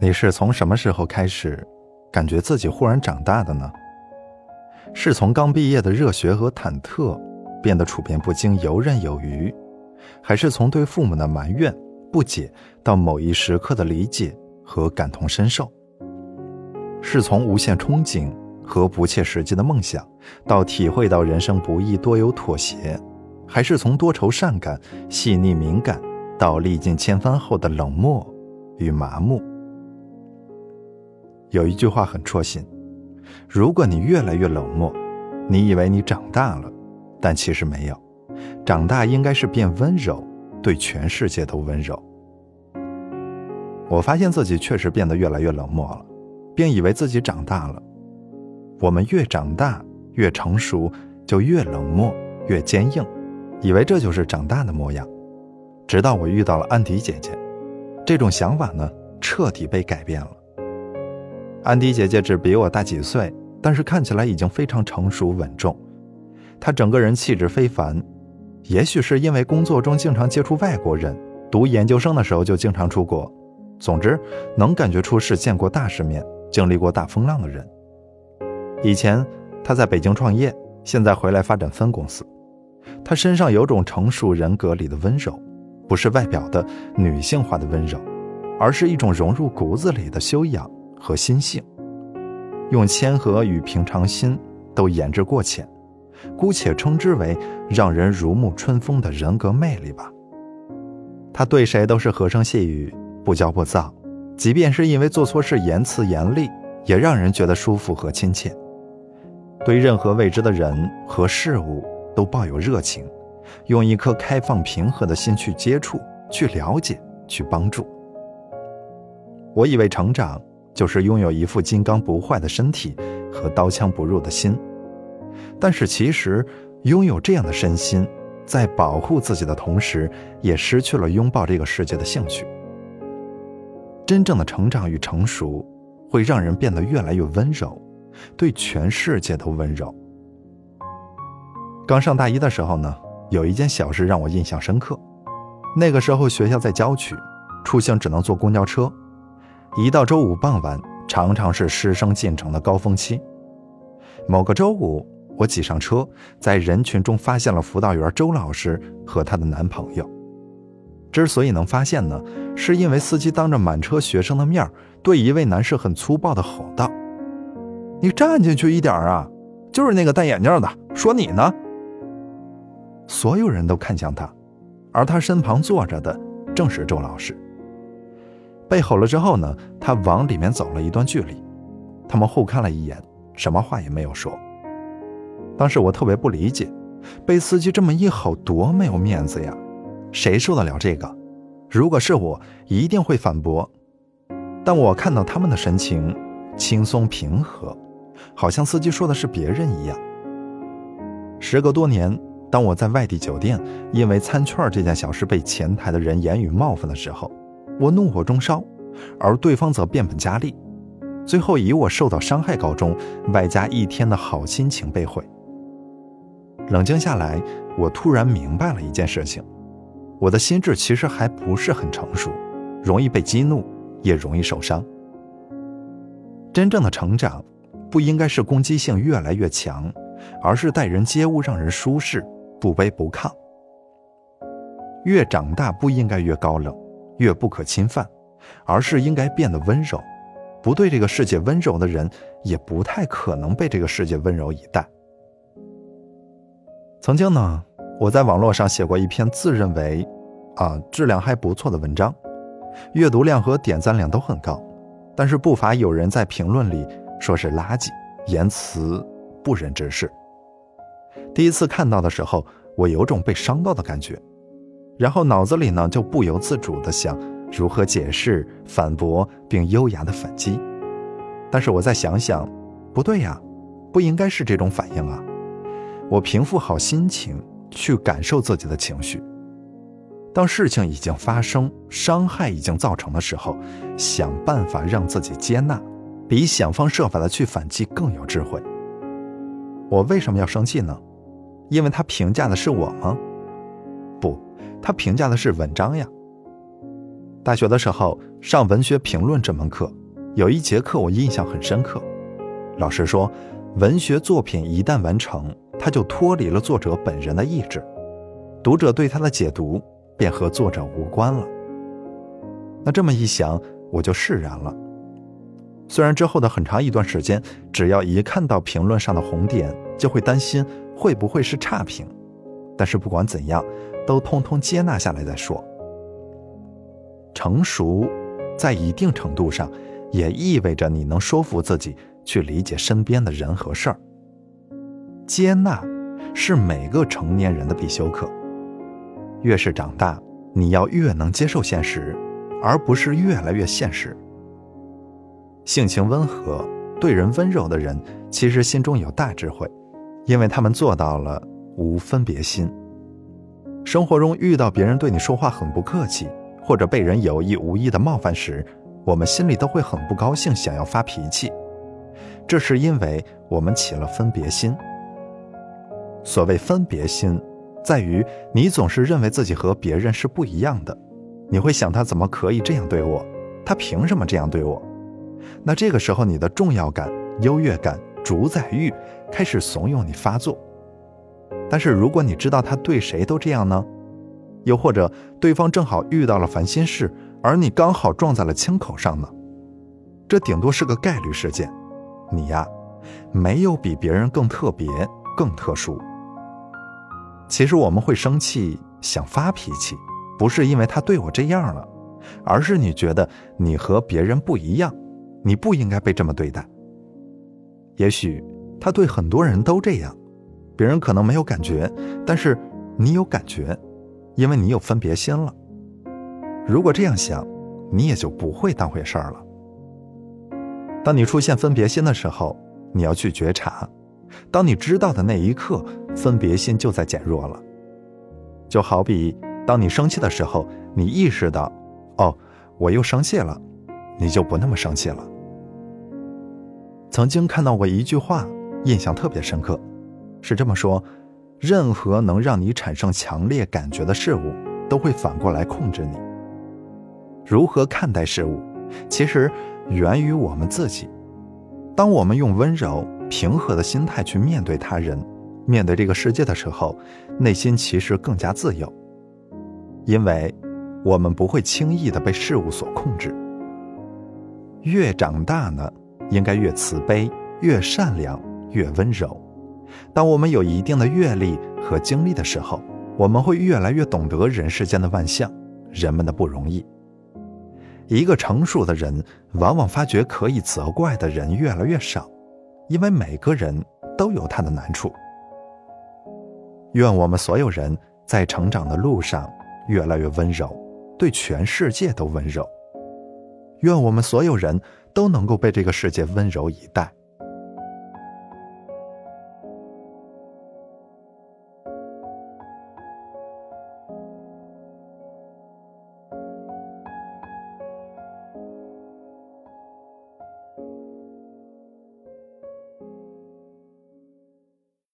你是从什么时候开始，感觉自己忽然长大的呢？是从刚毕业的热血和忐忑，变得处变不惊、游刃有余，还是从对父母的埋怨、不解，到某一时刻的理解和感同身受？是从无限憧憬和不切实际的梦想，到体会到人生不易、多有妥协，还是从多愁善感、细腻敏感，到历尽千帆后的冷漠与麻木？有一句话很戳心：如果你越来越冷漠，你以为你长大了，但其实没有。长大应该是变温柔，对全世界都温柔。我发现自己确实变得越来越冷漠了，并以为自己长大了。我们越长大越成熟，就越冷漠越坚硬，以为这就是长大的模样。直到我遇到了安迪姐姐，这种想法呢，彻底被改变了。安迪姐姐只比我大几岁，但是看起来已经非常成熟稳重。她整个人气质非凡，也许是因为工作中经常接触外国人，读研究生的时候就经常出国。总之，能感觉出是见过大世面、经历过大风浪的人。以前她在北京创业，现在回来发展分公司。她身上有种成熟人格里的温柔，不是外表的女性化的温柔，而是一种融入骨子里的修养。和心性，用谦和与平常心都言之过浅，姑且称之为让人如沐春风的人格魅力吧。他对谁都是和声细语，不骄不躁，即便是因为做错事言辞严厉，也让人觉得舒服和亲切。对任何未知的人和事物都抱有热情，用一颗开放平和的心去接触、去了解、去帮助。我以为成长。就是拥有一副金刚不坏的身体和刀枪不入的心，但是其实拥有这样的身心，在保护自己的同时，也失去了拥抱这个世界的兴趣。真正的成长与成熟，会让人变得越来越温柔，对全世界都温柔。刚上大一的时候呢，有一件小事让我印象深刻。那个时候学校在郊区，出行只能坐公交车。一到周五傍晚，常常是师生进城的高峰期。某个周五，我挤上车，在人群中发现了辅导员周老师和她的男朋友。之所以能发现呢，是因为司机当着满车学生的面对一位男士很粗暴地吼道：“你站进去一点啊！就是那个戴眼镜的，说你呢。”所有人都看向他，而他身旁坐着的正是周老师。被吼了之后呢，他往里面走了一段距离，他们互看了一眼，什么话也没有说。当时我特别不理解，被司机这么一吼，多没有面子呀，谁受得了这个？如果是我，一定会反驳。但我看到他们的神情轻松平和，好像司机说的是别人一样。时隔多年，当我在外地酒店因为餐券这件小事被前台的人言语冒犯的时候。我怒火中烧，而对方则变本加厉，最后以我受到伤害告终，外加一天的好心情被毁。冷静下来，我突然明白了一件事情：我的心智其实还不是很成熟，容易被激怒，也容易受伤。真正的成长，不应该是攻击性越来越强，而是待人接物让人舒适，不卑不亢。越长大，不应该越高冷。越不可侵犯，而是应该变得温柔。不对这个世界温柔的人，也不太可能被这个世界温柔以待。曾经呢，我在网络上写过一篇自认为啊质量还不错的文章，阅读量和点赞量都很高，但是不乏有人在评论里说是垃圾，言辞不忍直视。第一次看到的时候，我有种被伤到的感觉。然后脑子里呢就不由自主地想如何解释、反驳并优雅的反击，但是我再想想，不对呀，不应该是这种反应啊！我平复好心情，去感受自己的情绪。当事情已经发生，伤害已经造成的时候，想办法让自己接纳，比想方设法的去反击更有智慧。我为什么要生气呢？因为他评价的是我吗？他评价的是文章呀。大学的时候上文学评论这门课，有一节课我印象很深刻。老师说，文学作品一旦完成，它就脱离了作者本人的意志，读者对他的解读便和作者无关了。那这么一想，我就释然了。虽然之后的很长一段时间，只要一看到评论上的红点，就会担心会不会是差评，但是不管怎样，都通通接纳下来再说。成熟，在一定程度上，也意味着你能说服自己去理解身边的人和事儿。接纳，是每个成年人的必修课。越是长大，你要越能接受现实，而不是越来越现实。性情温和、对人温柔的人，其实心中有大智慧，因为他们做到了无分别心。生活中遇到别人对你说话很不客气，或者被人有意无意的冒犯时，我们心里都会很不高兴，想要发脾气。这是因为我们起了分别心。所谓分别心，在于你总是认为自己和别人是不一样的，你会想他怎么可以这样对我？他凭什么这样对我？那这个时候，你的重要感、优越感、主宰欲开始怂恿你发作。但是，如果你知道他对谁都这样呢？又或者对方正好遇到了烦心事，而你刚好撞在了枪口上呢？这顶多是个概率事件。你呀，没有比别人更特别、更特殊。其实我们会生气、想发脾气，不是因为他对我这样了，而是你觉得你和别人不一样。你不应该被这么对待。也许他对很多人都这样，别人可能没有感觉，但是你有感觉，因为你有分别心了。如果这样想，你也就不会当回事儿了。当你出现分别心的时候，你要去觉察。当你知道的那一刻，分别心就在减弱了。就好比当你生气的时候，你意识到，哦，我又生气了。你就不那么生气了。曾经看到过一句话，印象特别深刻，是这么说：任何能让你产生强烈感觉的事物，都会反过来控制你。如何看待事物，其实源于我们自己。当我们用温柔、平和的心态去面对他人、面对这个世界的时候，内心其实更加自由，因为我们不会轻易的被事物所控制。越长大呢，应该越慈悲、越善良、越温柔。当我们有一定的阅历和经历的时候，我们会越来越懂得人世间的万象，人们的不容易。一个成熟的人，往往发觉可以责怪的人越来越少，因为每个人都有他的难处。愿我们所有人在成长的路上越来越温柔，对全世界都温柔。愿我们所有人都能够被这个世界温柔以待。